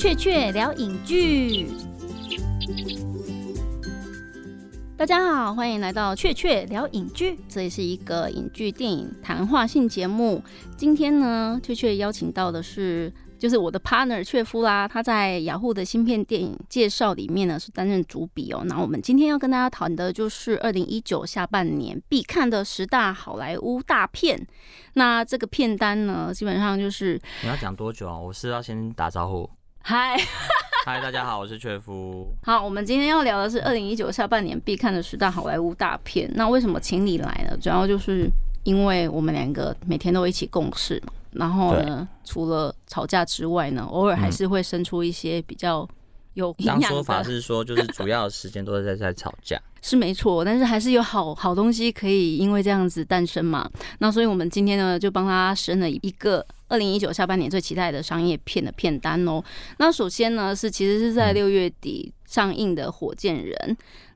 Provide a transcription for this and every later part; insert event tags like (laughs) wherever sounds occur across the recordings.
雀雀聊影剧。大家好，欢迎来到雀雀聊影剧，这里是一个影剧电影谈话性节目。今天呢，雀雀邀请到的是。就是我的 partner 雀夫啦，他在雅虎的芯片电影介绍里面呢是担任主笔哦。那我们今天要跟大家谈的就是二零一九下半年必看的十大好莱坞大片。那这个片单呢，基本上就是你要讲多久啊？我是要先打招呼。嗨，嗨，大家好，我是雀夫。好，我们今天要聊的是二零一九下半年必看的十大好莱坞大片。那为什么请你来呢？主要就是因为我们两个每天都一起共事嘛。然后呢，除了吵架之外呢，偶尔还是会生出一些比较有营养的。说法是说，就是主要的时间都是在在吵架，是没错。但是还是有好好东西可以因为这样子诞生嘛。那所以我们今天呢，就帮他生了一个二零一九下半年最期待的商业片的片单哦。那首先呢，是其实是在六月底上映的《火箭人》。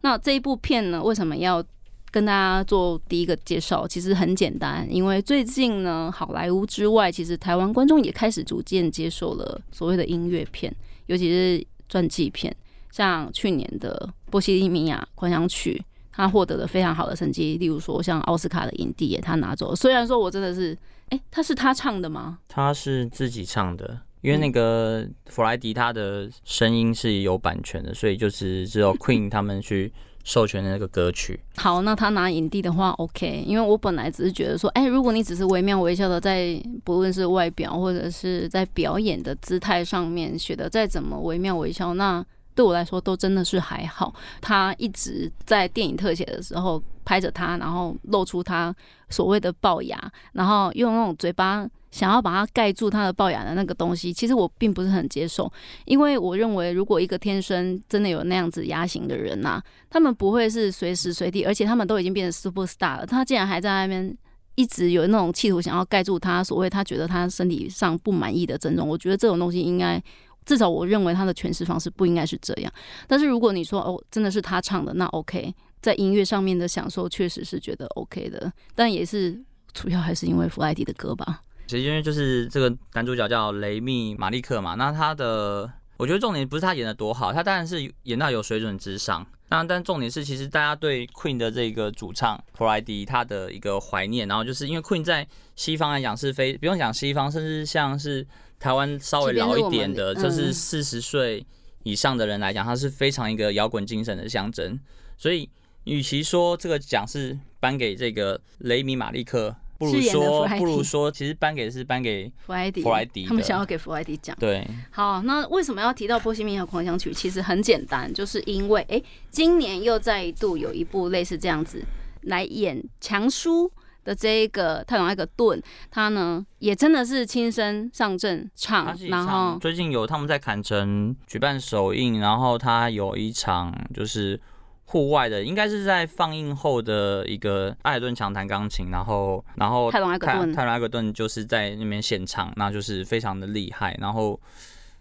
那这一部片呢，为什么要？跟大家做第一个介绍，其实很简单，因为最近呢，好莱坞之外，其实台湾观众也开始逐渐接受了所谓的音乐片，尤其是传记片，像去年的《波西米亚狂想曲》，他获得了非常好的成绩，例如说像奥斯卡的影帝，他拿走。虽然说我真的是，哎，他是他唱的吗？他是自己唱的，因为那个弗莱迪他的声音是有版权的，所以就是只有 Queen (laughs) 他们去。授权的那个歌曲，好，那他拿影帝的话，OK，因为我本来只是觉得说，哎，如果你只是惟妙惟肖的在不论是外表或者是在表演的姿态上面学的再怎么惟妙惟肖，那对我来说都真的是还好。他一直在电影特写的时候拍着他，然后露出他所谓的龅牙，然后用那种嘴巴。想要把它盖住他的龅牙的那个东西，其实我并不是很接受，因为我认为如果一个天生真的有那样子牙型的人呐，他们不会是随时随地，而且他们都已经变成 super star 了，他竟然还在那边一直有那种企图想要盖住他所谓他觉得他身体上不满意的症状，我觉得这种东西应该至少我认为他的诠释方式不应该是这样。但是如果你说哦真的是他唱的，那 OK，在音乐上面的享受确实是觉得 OK 的，但也是主要还是因为弗莱迪的歌吧。其实因为就是这个男主角叫雷米马利克嘛，那他的我觉得重点不是他演的多好，他当然是演到有水准之上。那但重点是，其实大家对 Queen 的这个主唱弗莱迪他的一个怀念，然后就是因为 Queen 在西方来讲是非不用讲西方，甚至像是台湾稍微老一点的，就是四十岁以上的人来讲，他是非常一个摇滚精神的象征。所以与其说这个奖是颁给这个雷米马利克。不如说，不如说，其实颁给是颁给弗莱迪，弗莱迪，他们想要给弗莱迪奖。对，好，那为什么要提到《波西米亚狂想曲》？其实很简单，就是因为，哎，今年又再度有一部类似这样子来演强叔的这一个泰隆艾格顿，他呢也真的是亲身上阵唱，然后最近有他们在坎城举办首映，然后他有一场就是。户外的应该是在放映后的一个艾尔顿强弹钢琴，然后然后泰隆艾格顿泰隆艾格顿就是在那边现场，那就是非常的厉害，然后。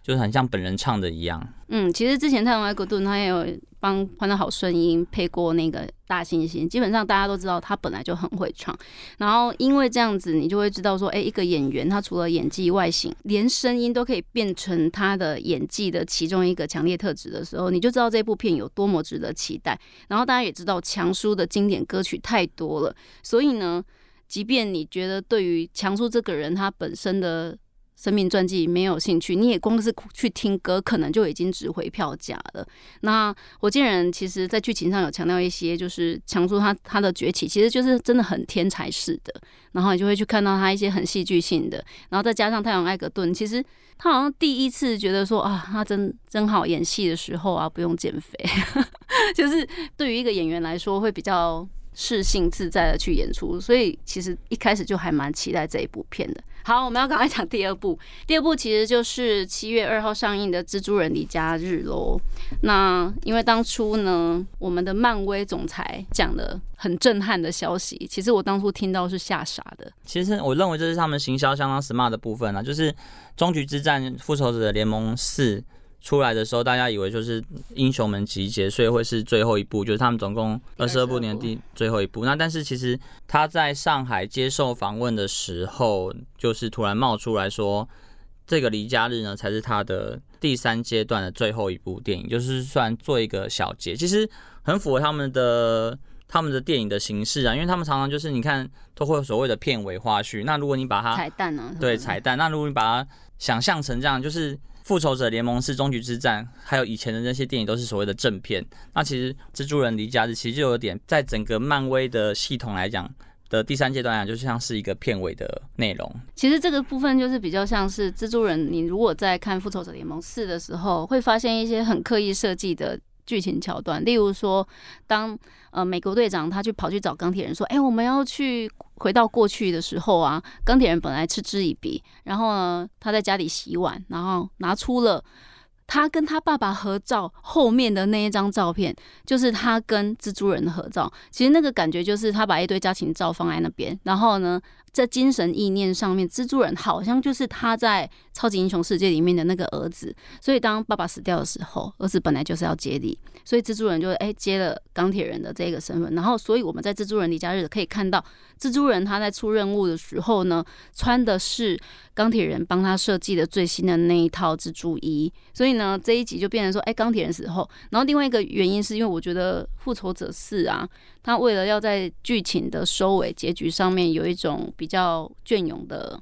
就是很像本人唱的一样。嗯，其实之前泰隆埃格顿他也有帮《欢乐好声音》配过那个大猩猩，基本上大家都知道他本来就很会唱。然后因为这样子，你就会知道说，哎，一个演员他除了演技、外形，连声音都可以变成他的演技的其中一个强烈特质的时候，你就知道这部片有多么值得期待。然后大家也知道强叔的经典歌曲太多了，所以呢，即便你觉得对于强叔这个人他本身的。生命传记没有兴趣，你也光是去听歌，可能就已经值回票价了。那火箭人其实在剧情上有强调一些，就是强叔他他的崛起，其实就是真的很天才式的。然后你就会去看到他一些很戏剧性的，然后再加上太阳艾格顿，其实他好像第一次觉得说啊，他真真好演戏的时候啊，不用减肥，(laughs) 就是对于一个演员来说会比较适性自在的去演出。所以其实一开始就还蛮期待这一部片的。好，我们要赶快讲第二部。第二部其实就是七月二号上映的《蜘蛛人离家日》喽。那因为当初呢，我们的漫威总裁讲了很震撼的消息，其实我当初听到是吓傻的。其实我认为这是他们行销相当 smart 的部分啊，就是《终局之战：复仇者联盟四》。出来的时候，大家以为就是英雄们集结，所以会是最后一部，就是他们总共二十二部年第最后一部。那但是其实他在上海接受访问的时候，就是突然冒出来说，这个离家日呢，才是他的第三阶段的最后一部电影，就是算做一个小结，其实很符合他们的他们的电影的形式啊，因为他们常常就是你看都会有所谓的片尾花絮，那如果你把它彩蛋呢？对彩蛋，那如果你把它想象成这样，就是复仇者联盟四终局之战，还有以前的那些电影都是所谓的正片，那其实蜘蛛人离家日其实就有点在整个漫威的系统来讲。的第三阶段啊，就像是一个片尾的内容。其实这个部分就是比较像是蜘蛛人。你如果在看《复仇者联盟四》的时候，会发现一些很刻意设计的剧情桥段。例如说，当呃美国队长他去跑去找钢铁人说：“哎，我们要去回到过去的时候啊。”钢铁人本来嗤之以鼻，然后呢，他在家里洗碗，然后拿出了。他跟他爸爸合照后面的那一张照片，就是他跟蜘蛛人的合照。其实那个感觉就是他把一堆家庭照放在那边，然后呢。在精神意念上面，蜘蛛人好像就是他在超级英雄世界里面的那个儿子，所以当爸爸死掉的时候，儿子本来就是要接力，所以蜘蛛人就哎接了钢铁人的这个身份，然后所以我们在蜘蛛人离家日可以看到，蜘蛛人他在出任务的时候呢，穿的是钢铁人帮他设计的最新的那一套蜘蛛衣，所以呢这一集就变成说，哎钢铁人死后，然后另外一个原因是因为我觉得复仇者四啊。他为了要在剧情的收尾结局上面有一种比较隽永的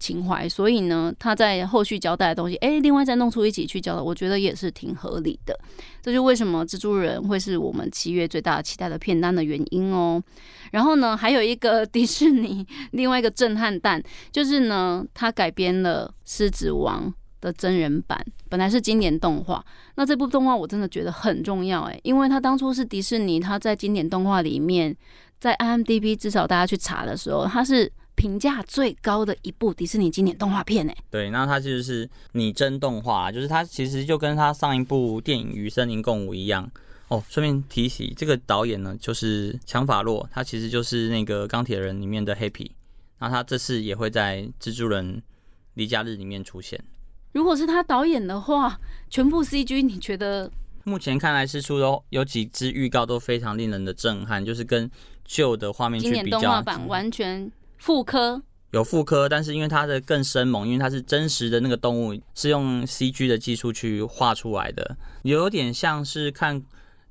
情怀，所以呢，他在后续交代的东西，哎，另外再弄出一起去交代，我觉得也是挺合理的。这就为什么蜘蛛人会是我们七月最大期待的片单的原因哦。然后呢，还有一个 (laughs) 迪士尼另外一个震撼弹，就是呢，他改编了《狮子王》。的真人版本来是经典动画，那这部动画我真的觉得很重要诶，因为它当初是迪士尼，它在经典动画里面，在 IMDB 至少大家去查的时候，它是评价最高的一部迪士尼经典动画片诶。对，那它就是拟真动画，就是它其实就跟它上一部电影《与森林共舞》一样哦。顺便提起，这个导演呢就是强法洛，他其实就是那个钢铁人里面的黑皮，那他这次也会在蜘蛛人离家日里面出现。如果是他导演的话，全部 CG，你觉得？目前看来是出有有几支预告都非常令人的震撼，就是跟旧的画面去比较，动画版完全复刻，有复刻，但是因为它的更生猛，因为它是真实的那个动物，是用 CG 的技术去画出来的，有点像是看。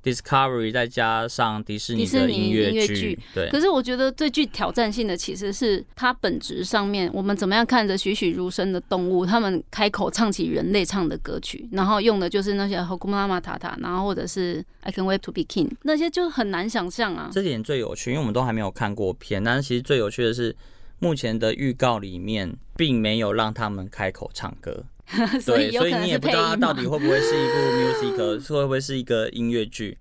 Discovery 再加上迪士尼的音乐剧，对。可是我觉得最具挑战性的其实是它本质上面，我们怎么样看着栩栩如生的动物，他们开口唱起人类唱的歌曲，然后用的就是那些 Hakuna Matata，然后或者是 I Can Wait to Be King，那些就很难想象啊。这点最有趣，因为我们都还没有看过片，但是其实最有趣的是，目前的预告里面并没有让他们开口唱歌。(laughs) 对，所以你也不知道它到底会不会是一部 music，会不会是一个音乐剧？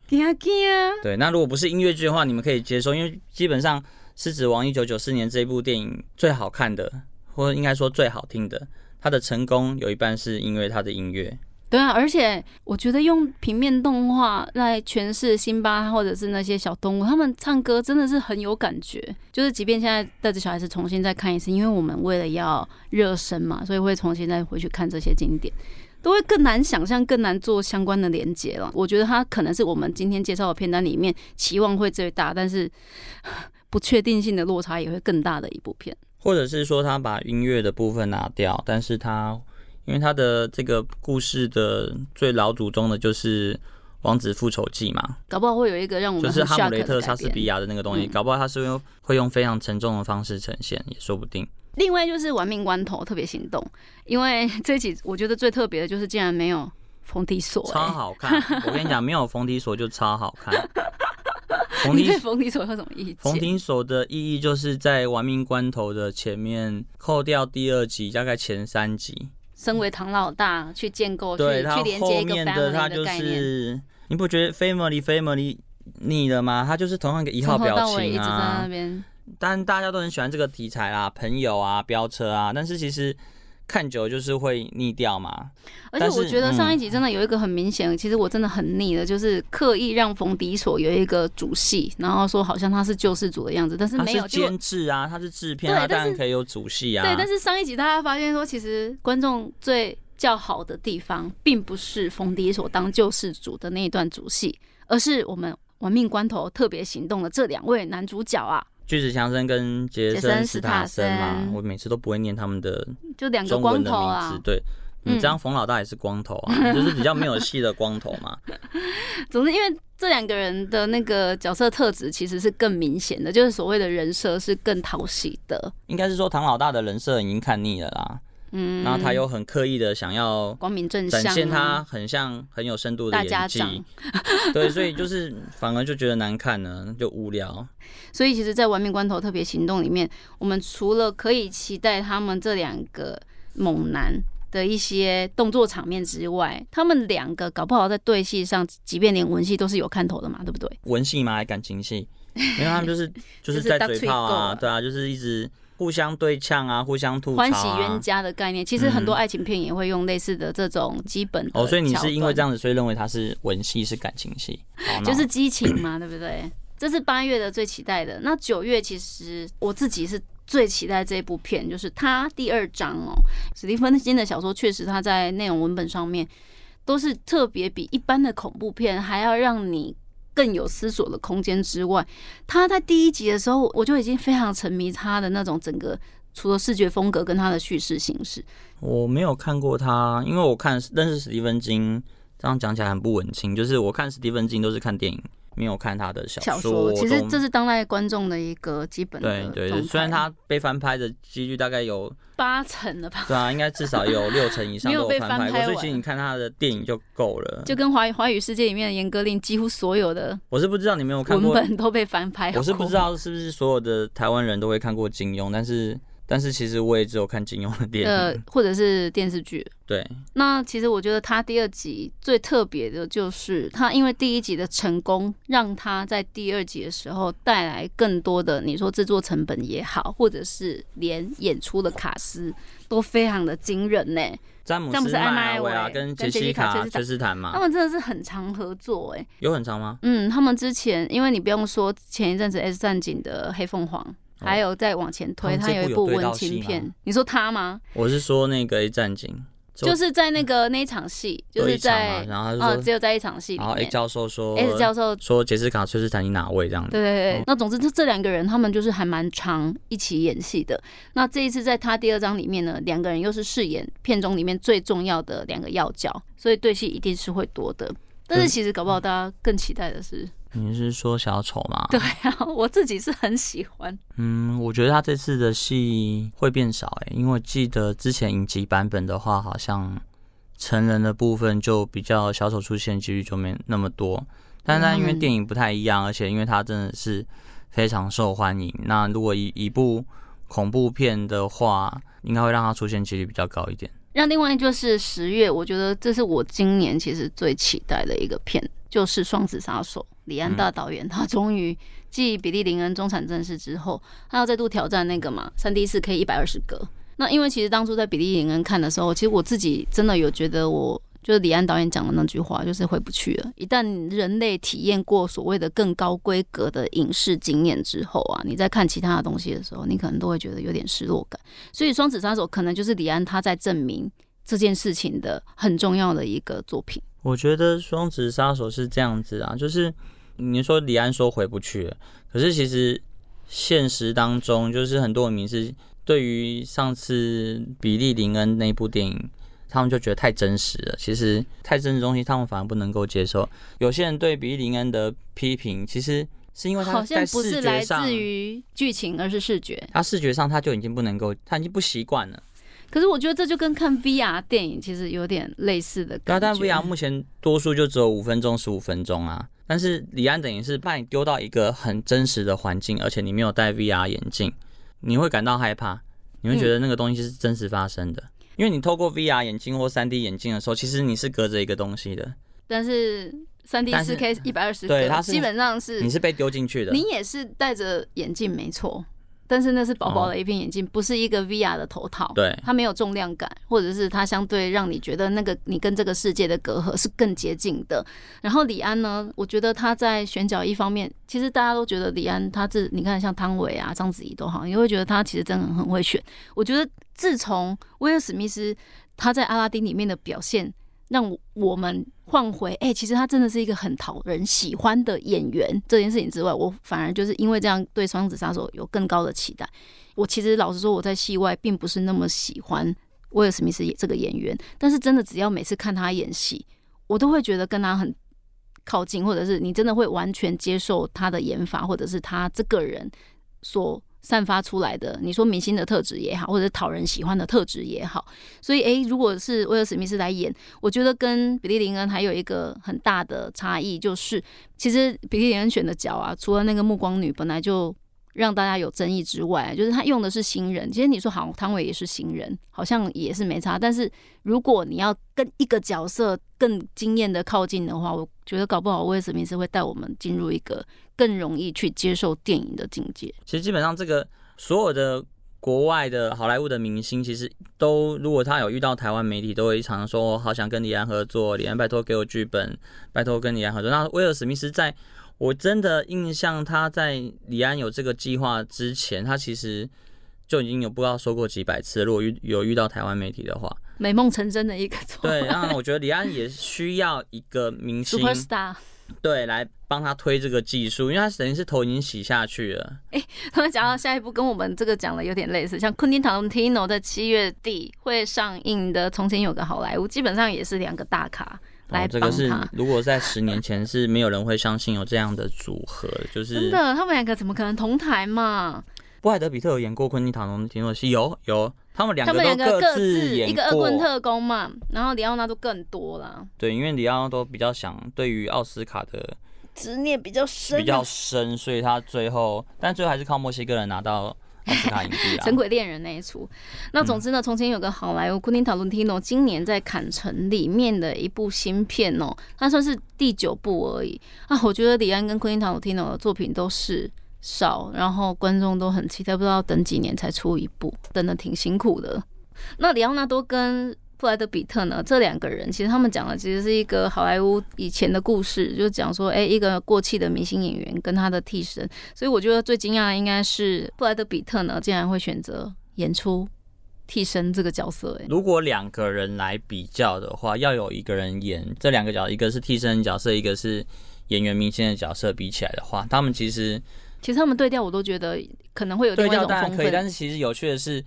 对，那如果不是音乐剧的话，你们可以接受，因为基本上《狮子王》一九九四年这一部电影最好看的，或者应该说最好听的，它的成功有一半是因为它的音乐。对啊，而且我觉得用平面动画来诠释辛巴或者是那些小动物，他们唱歌真的是很有感觉。就是即便现在带着小孩子重新再看一次，因为我们为了要热身嘛，所以会重新再回去看这些经典，都会更难想象、更难做相关的连接了。我觉得它可能是我们今天介绍的片单里面期望会最大，但是 (laughs) 不确定性的落差也会更大的一部片。或者是说他把音乐的部分拿掉，但是他。因为他的这个故事的最老祖宗的就是《王子复仇记》嘛，搞不好会有一个让我们就是哈姆雷特莎士比亚的那个东西，搞不好他是用会用非常沉重的方式呈现，也说不定。另外就是《玩命关头》特别心动，因为 (laughs) 这一集我觉得最特别的就是竟然没有冯迪索，超好看。我跟你讲，没有冯迪索就超好看。(laughs) 你对冯迪索有什么意见？冯迪索的意义就是在《玩命关头》的前面扣掉第二集，大概前三集。身为唐老大去建构，去去连接一个 family 的概念，你不觉得 family family 腻了吗？他就是同样一个一号表情啊。但大家都很喜欢这个题材啦，朋友啊，飙车啊，但是其实。看久就是会腻掉嘛，而且我觉得上一集真的有一个很明显，其实我真的很腻的，就是刻意让冯迪所有一个主戏，然后说好像他是救世主的样子，但是没有监制啊，他是制片，他当然可以有主戏啊。对，但是上一集大家发现说，其实观众最较好的地方，并不是冯迪所当救世主的那一段主戏，而是我们玩命关头特别行动的这两位男主角啊。巨石强森跟杰杰森森斯斯塔塔森嘛森，我每次都不会念他们的就两个中文的光头啊名字。。对，你嗯这样冯老大也是光头啊，(laughs) 就是比较没有戏的光头嘛。(laughs) 总之，因为这两个人的那个角色特质其实是更明显的，就是所谓的人设是更讨喜的。应该是说唐老大的人设已经看腻了啦，嗯，然后他又很刻意的想要光明正展现他很像很有深度的演技长，(laughs) 对，所以就是反而就觉得难看呢，就无聊。所以其实，在《玩命关头特别行动》里面，我们除了可以期待他们这两个猛男的一些动作场面之外，他们两个搞不好在对戏上，即便连文戏都是有看头的嘛，对不对？文戏吗？还感情戏？因为他们就是就就是 (laughs) 是在嘴炮啊，对啊，就是一直互相对呛啊，互相吐槽、啊。欢喜冤家的概念，其实很多嗯爱情片也会用类似的这种基本的哦，所以你是因为这样，子，所以认为它是文戏是感情戏，就是激情嘛，对不对？这是八月的最期待的。那九月其实我自己是最期待这部片，就是它第二章哦。史蒂芬金的小说确实他在内容文本上面都是特别比一般的恐怖片还要让你更有思索的空间之外，他在第一集的时候我就已经非常沉迷他的那种整个。除了视觉风格跟他的叙事形式，我没有看过他，因为我看认识史蒂芬金，这样讲起来很不文青。就是我看史蒂芬金都是看电影，没有看他的小小说。其实都这是当代观众的一个基本的对对对，虽然他被翻拍的几率大概有，八成了吧，对啊，应该至少有六成以上 (laughs) 没有被都翻拍过，翻拍完所以其实你看他的电影就够了。就跟华华语世界里面的严歌苓几乎所有的我是不知道你没有看过文，本都被翻拍。我是不知道是不是所有的台湾人都会看过金庸，但是但是其实我也只有看金庸的电影呃影。(laughs) 或者是电视剧。对，那其实我觉得他第二集最特别的就是他，因为第一集的成功，让他在第二集的时候带来更多的，你说制作成本也好，或者是连演出的卡司都非常的惊人呢。詹姆斯詹姆斯艾麦阿维啊，跟杰西卡崔斯坦嘛他嘛，们真的是很常合作哎。有很长吗？嗯，他们之前，因为你不用说，前一阵子《S 战警》的黑凤凰，还有再往前推，哦他有一部文对到戏情片，你说他吗？我是说那个 A 战警，就是在那个那一场戏，就是在然后他就啊，说只有在一场戏里然后 A 教授说，S 教授。说杰斯卡崔斯坦你哪位这样子？对对对，那总之这这两个人他们就是还蛮常一起演戏的。那这一次在他第二章里面呢，两个人又是饰演片中里面最重要的两个要角，所以对戏一定是会多的。但是其实搞不好大家更期待的是，你是说小丑吗？对啊，(laughs) 我自己是很喜欢。嗯，我觉得他这次的戏会变少诶，因为我记得之前影集版本的话，好像成人的部分就比较小丑出现几率就没那么多。但是它因为嗯电影不太一样，而且因为它真的是非常受欢迎，那如果一一部恐怖片的话，应该会让它出现几率比较高一点。那另外就是十月，我觉得这是我今年其实最期待的一个片，就是《双子杀手》。李安大导演他终于继比利林恩中产正式之后，他要再度挑战那个嘛三 D 四 K 一百二十格。那因为其实当初在比利林恩看的时候，其实我自己真的有觉得我。就是李安导演讲的那句话，就是回不去了。一旦人类体验过所谓的更高规格的影视经验之后啊，你在看其他的东西的时候，你可能都会觉得有点失落感。所以《双子杀手》可能就是李安他在证明这件事情的很重要的一个作品。我觉得《双子杀手》是这样子啊，就是你说李安说回不去了，可是其实现实当中，就是很多人民是对于上次比利林恩那部电影，他们就觉得太真实了。其实太真实的东西，他们反而不能够接受。有些人对比利林恩的批评，其实是因为他好像不是来自，于剧情，而是视觉。他视觉上他就已经不能够，他已经不习惯了。可是我觉得这就跟看 VR 电影其实有点类似的对啊，感觉。但 VR 目前多数就只有五分钟、十五分钟啊。但是李安等于是把你丢到一个很真实的环境，而且你没有戴 VR 眼镜，你会感到害怕，你会觉得那个东西是真实发生的。因为你透过 VR 眼镜或 3D 眼镜的时候，其实你是隔着一个东西的，但是三 D 四 K 一百二十格，对它是基本上是你是被丢进去的。你也是戴着眼镜没错，但是那是薄薄的一片眼镜，不是一个 VR 的头套。对它没有重量感，或者是它相对让你觉得那个你跟这个世界的隔阂是更接近的。然后李安呢，我觉得他在选角一方面，其实大家都觉得李安他是你看像汤唯啊、章子怡都好，你会觉得他其实真的很会选。我觉得自从威尔史密斯他在阿拉丁里面的表现。让我们换回哎、其实他真的是一个很讨人喜欢的演员这件事情之外，我反而就是因为这样对《双子杀手》有更高的期待。我其实老实说，我在戏外并不是那么喜欢威尔史密斯这个演员，但是真的只要每次看他演戏，我都会觉得跟他很靠近，或者是你真的会完全接受他的演法，或者是他这个人所散发出来的，你说明星的特质也好，或者讨人喜欢的特质也好。所以，诶，如果是威尔史密斯来演，我觉得跟比利林恩还有一个很大的差异，就是其实比利林恩选的角啊，除了那个暮光女本来就让大家有争议之外，就是他用的是新人。其实你说好，汤唯也是新人，好像也是没差。但是如果你要跟一个角色更惊艳的靠近的话，我觉得搞不好威尔史密斯会带我们进入一个更容易去接受电影的境界。其实基本上这个所有的国外的好莱坞的明星，其实都如果他有遇到台湾媒体，都会常常说我好想跟李安合作，李安拜托给我剧本，拜托跟李安合作。那威尔史密斯在我真的印象，他在李安有这个计划之前，他其实就已经有不知道说过几百次，如果遇有遇到台湾媒体的话，美梦成真的一个作对，那我觉得李安也 (laughs) 需要一个明星。对，来帮他推这个技术，因为他等于是头已经洗下去了。(laughs) 他们讲到下一步，跟我们这个讲的有点类似，像昆汀塔伦提诺在七月底会上映的《从前有个好莱坞》，基本上也是两个大咖来哦，这个是帮他。如果在十年前是没有人会相信有这样的组合，就是真的，他们两个怎么可能同台嘛？布莱德比特有演过昆汀塔伦提诺的戏，有有，他们两他个都们两个各自演一个恶棍。特工嘛，然后里奥纳多更多啦，对，因为里奥都比较想对于奥斯卡的执念比较深啊、比较深，所以他最后，但最后还是靠墨西哥人拿到奥斯卡影帝《啊神。鬼恋人》那一出。那总之呢，从前有个好莱坞，昆汀塔伦蒂诺今年在坎城里面的一部新片哦，它算是第九部而已啊。我觉得李安跟昆汀塔伦蒂诺的作品都是少，然后观众都很期待，不知道等几年才出一部，等的挺辛苦的。那里奥纳多跟布莱德比特呢，这两个人其实他们讲的其实是一个好莱坞以前的故事，就讲说，哎、一个过气的明星演员跟他的替身，所以我觉得最惊讶的应该是布莱德比特呢，竟然会选择演出替身这个角色、哎，如果两个人来比较的话，要有一个人演这两个角，一个是替身角色，一个是演员明星的角色，比起来的话，他们其实其实他们对调我都觉得可能会有另对调当然可以，但是其实有趣的是，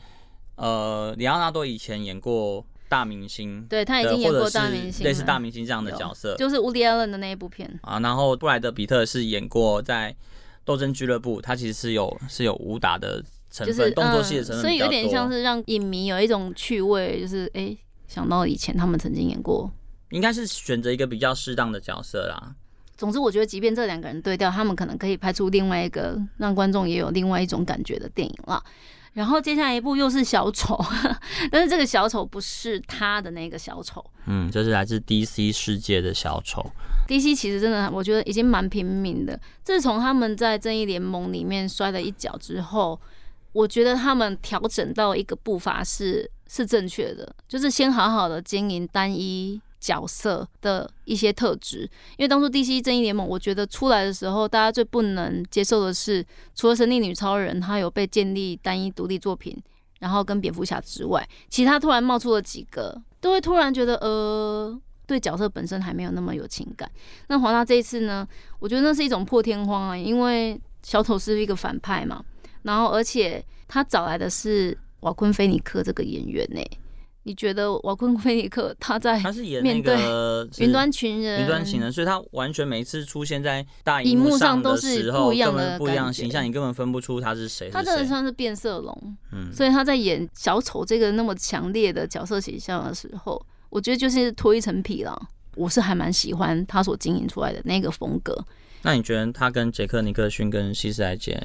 呃，里奥纳多以前演过大明星，对他已经演过大明星了，类似大明星这样的角色就是乌迪·艾伦的那一部片，啊。然后布莱德比特是演过在斗争俱乐部，他其实是有是有武打的成分，就是动作戏的成分嗯，所以。有点像是让影迷有一种趣味，就是哎、诶想到以前他们曾经演过。应该是选择一个比较适当的角色啦。总之，我觉得即便这两个人对调，他们可能可以拍出另外一个让观众也有另外一种感觉的电影了。然后接下来一部又是小丑，(laughs) 但是这个小丑不是他的那个小丑。嗯，这是来自 DC 世界的小丑。DC 其实真的，我觉得已经蛮拼命的。自从他们在正义联盟里面摔了一跤之后，我觉得他们调整到一个步伐是是正确的，就是先好好的经营单一角色的一些特质。因为当初 DC 正义联盟，我觉得出来的时候，大家最不能接受的是，除了神力女超人，她有被建立单一独立作品，然后跟蝙蝠侠之外，其他突然冒出了几个，都会突然觉得呃。对角色本身还没有那么有情感。那华纳这一次呢，我觉得那是一种破天荒啊，因为小丑是一个反派嘛，然后而且他找来的是瓦昆菲尼克这个演员呢、你觉得瓦昆菲尼克他在他是演那个云端群人，云端情人，所以他完全每一次出现在大荧幕幕上都是，不一样的不一样的形象，你根本分不出他是谁他真的谁。算是变色龙，嗯，所以他在演小丑这个那么强烈的角色形象的时候，我觉得就是脱一层皮了。我是还蛮喜欢他所经营出来的那个风格。那你觉得他跟杰克尼克逊跟希斯莱杰，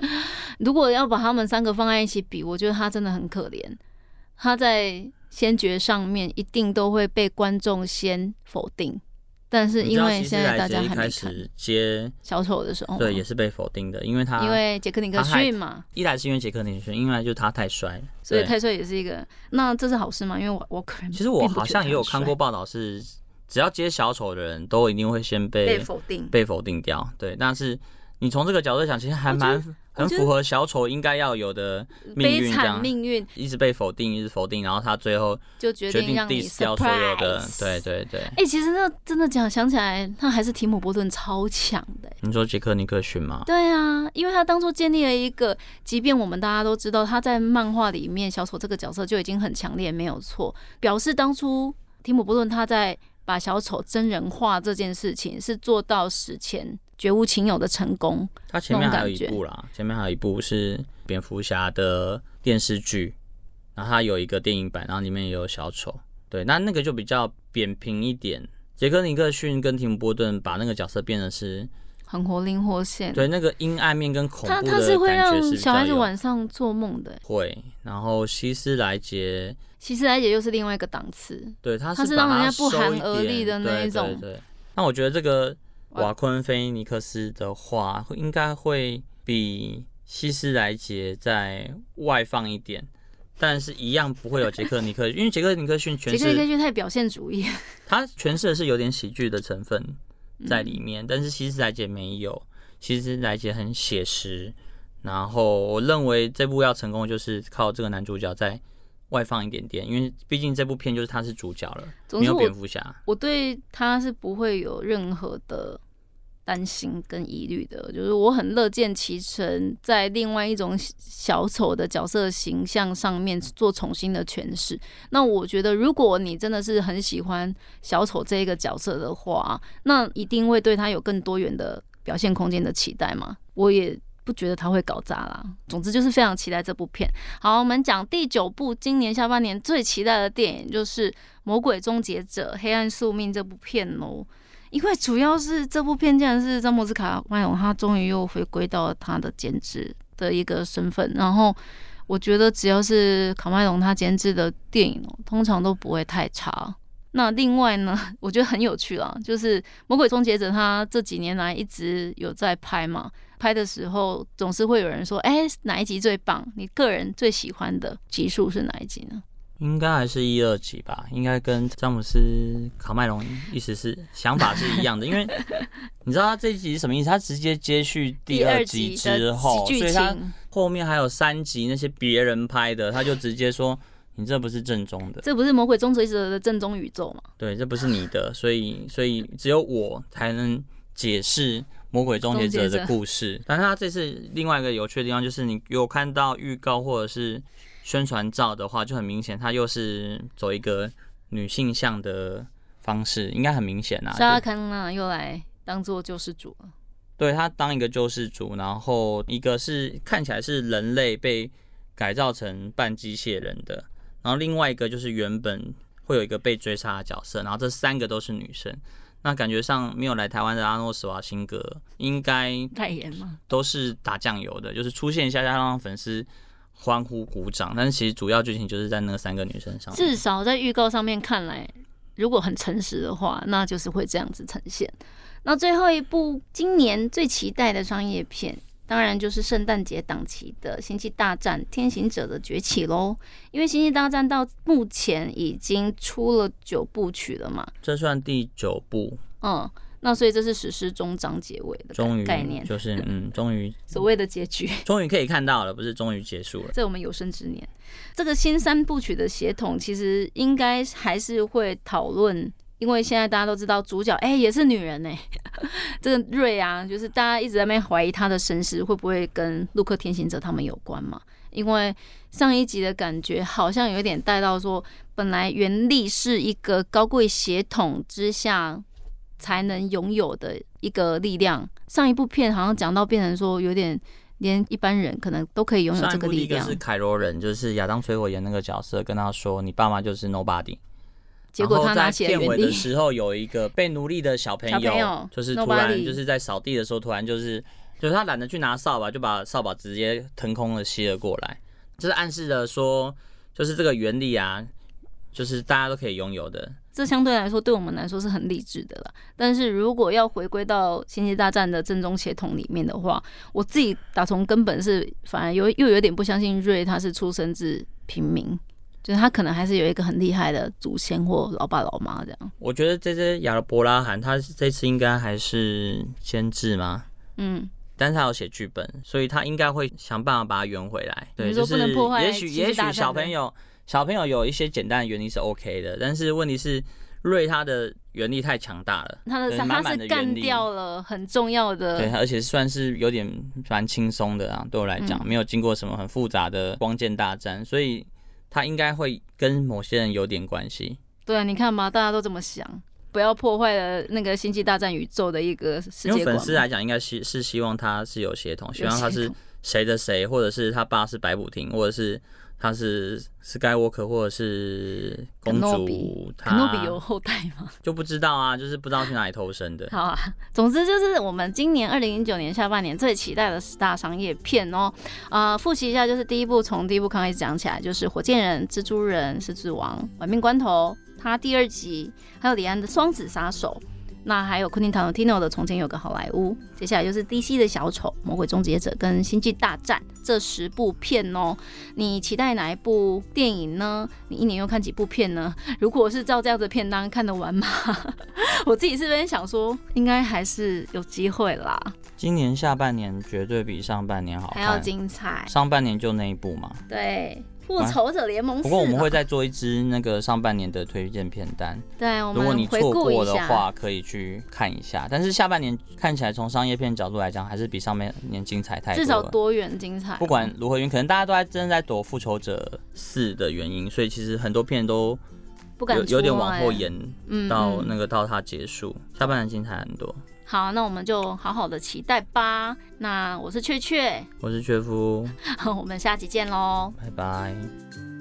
(laughs) 如果要把他们三个放在一起比，我觉得他真的很可怜。他在先觉上面一定都会被观众先否定，但是因为现在大家还没看始接小丑的时候，对也是被否定的，因为他因为杰克尼克逊嘛，一来是因为杰克尼克逊，一来就是他太帅了。所以太帅也是一个。那这是好事吗？因为我我可能其实我好像也有看过报道是，只要接小丑的人都一定会先被被否定。被否定掉。对，但是你从这个角度讲，其实还蛮很符合小丑应该要有的命悲惨运这样。命运一直被否定，一直否定，然后他最后就决决定定让你掉所有的对。对对。哎、其实那真的讲想起来，他还是提姆波顿超强的、欸你说杰克尼克逊吗？对啊，因为他当初建立了一个，即便我们大家都知道他在漫画里面小丑这个角色就已经很强烈，没有错，表示当初提姆波顿他在把小丑真人化这件事情是做到史前绝无仅有的成功。他前面还有一部啦，前面还有一部是蝙蝠侠的电视剧，然后他有一个电影版，然后里面也有小丑。对，那那个就比较扁平一点。杰克尼克逊跟提姆波顿把那个角色变得是，很活灵活现，对那个阴暗面跟恐他怖的他是会让小孩子晚上做梦的欸。会。然后希斯莱杰，希斯莱杰又是另外一个档次，对他他是让人家不寒而栗的那一种对对那我觉得这个哇瓦昆菲尼克斯的话，会应该会比希斯莱杰再外放一点，但是一样不会有杰克尼克，因为杰克尼克逊诠杰克尼克释逊太表现主义，他诠释的是有点喜剧的成分在里嗯面，但是希斯莱杰没有，希斯莱杰很写实。然后我认为这部要成功，就是靠这个男主角再外放一点点，因为毕竟这部片就是他是主角了，没有蝙蝠侠。我对他是不会有任何的担心跟疑虑的，就是我很乐见其成，在另外一种小丑的角色形象上面做重新的诠释。那我觉得，如果你真的是很喜欢小丑这一个角色的话，那一定会对他有更多元的表现空间的期待嘛。我也。不觉得他会搞砸啦。总之就是非常期待这部片。好，我们讲第九部，今年下半年最期待的电影就是《魔鬼终结者：黑暗宿命》这部片哦。因为主要是这部片竟然是詹姆斯卡麦隆，他终于又回归到了他的监制的一个身份。然后我觉得只要是卡麦隆他监制的电影，通常都不会太差。那另外呢，(laughs) 我觉得很有趣啦，就是《魔鬼终结者》他这几年来一直有在拍嘛，拍的时候总是会有人说，哎、哪一集最棒？你个人最喜欢的集数是哪一集呢？应该还是一二集吧，应该跟詹姆斯卡麦隆意思是想法是一样的，因为 (laughs) 你知道他这一集是什么意思？他直接接续第二集之后，所以他情，后面还有三集那些别人拍的，他就直接说你这不是正宗的，这不是《魔鬼终结者》的正宗宇宙吗？对，这不是你的，所以所以只有我才能解释。魔鬼终结者的故事，但是他这次另外一个有趣的地方就是，你有看到预告或者是宣传照的话，就很明显，他又是走一个女性向的方式，应该很明显啊。沙康纳又来当做救世主了。对他当一个救世主，然后一个是看起来是人类被改造成半机械人的，然后另外一个就是原本会有一个被追杀的角色，然后这三个都是女生。那感觉上没有来台湾的阿诺·斯瓦辛格，应该代言吗？都是打酱油的，就是出现一下下让粉丝欢呼鼓掌，但是其实主要剧情就是在那三个女生上。至少在预告上面看来，如果很诚实的话，那就是会这样子呈现。那最后一部今年最期待的商业片，当然就是圣诞节档期的《星际大战：天行者的崛起》喽。因为《星际大战》到目前已经出了九部曲了嘛，这算第九部，嗯，那所以这是史诗终章结尾的终于概念，就是 (laughs) 嗯，终于所谓的结局。终于可以看到了，不是终于结束了。在我们有生之年，这个新三部曲的协同，其实应该还是会讨论，因为现在大家都知道主角哎、也是女人哎、(laughs) 这个瑞啊，就是大家一直在那边怀疑她的身世会不会跟陆克天行者他们有关嘛？因为上一集的感觉好像有点带到说，本来原力是一个高贵血统之下才能拥有的一个力量，上一部片好像讲到变成说有点。连一般人可能都可以拥有上这个力量一是，凯罗人，就是亚当·崔火演那个角色，跟他说：“你爸妈就是 nobody。”结果他拿起了片尾的，时候，有一个被奴隶的小朋友，小朋友就是突然就是在扫地的时候，突然就是就是他懒得去拿扫把，就把扫把直接腾空的吸了过来，就是暗示着说，就是这个原理啊，就是大家都可以拥有的。这相对来说对我们来说是很励志的了。但是如果要回归到《星际大战》的正宗血统里面的话，我自己打从根本是反而有又有点不相信瑞他是出生自平民，就是他可能还是有一个很厉害的祖先或老爸老妈这样。我觉得这只亚伯拉罕，他这次应该还是监制吗？嗯，但是他有写剧本，所以他应该会想办法把它圆回来。对，就是不能破坏也许也许小朋友小朋友有一些简单的原理是 OK 的，但是问题是瑞他的原力太强大了。他的他对满满的是干掉了很重要的对，而且算是有点蛮轻松的啊，对我来讲，嗯没有经过什么很复杂的光剑大战，所以他应该会跟某些人有点关系。对啊，你看嘛，大家都这么想，不要破坏了那个星际大战宇宙的一个世界观嘛。粉丝来讲，应该希是希望他是有协同，希望他是谁的谁，或者是他爸是白补婷，或者是他是 Skywalker，或者是公主，肯诺比有后代吗？(laughs) 就不知道啊，就是不知道去哪里偷生的。好啊，总之就是我们今年二零一九年下半年最期待的十大商业片哦。呃，复习一下，就是第一部从第一部开始讲起来，就是《火箭人》《蜘蛛人》《狮子王》《玩命关头》，他第二集，还有李安的《双子杀手》。那还有昆汀·塔伦蒂诺的《从前有个好莱坞》，接下来就是 DC 的小丑、魔鬼终结者跟星际大战这十部片哦。你期待哪一部电影呢？你一年又看几部片呢？如果是照这样子的片单，看得完吗？(laughs) 我自己是边想说，应该还是有机会啦，今年下半年绝对比上半年好还要，精彩。上半年就那一部嘛。对，复仇者联盟四。不过我们会再做一支那个上半年的推荐片单，(laughs) 对，我如果你错。过的话，可以去看一下。但是下半年看起来从商业片角度来讲，还是比上半年精彩太多了。至少多元精彩。不管如何原因，可能大家都在真的在躲《复仇者四》的原因，所以其实很多片都不敢有有点，往后延到那个到它结束。下半年精彩很多。好，那我们就好好的期待吧。那我是雀雀，我是雀夫，(laughs) 我们下期见喽。拜拜。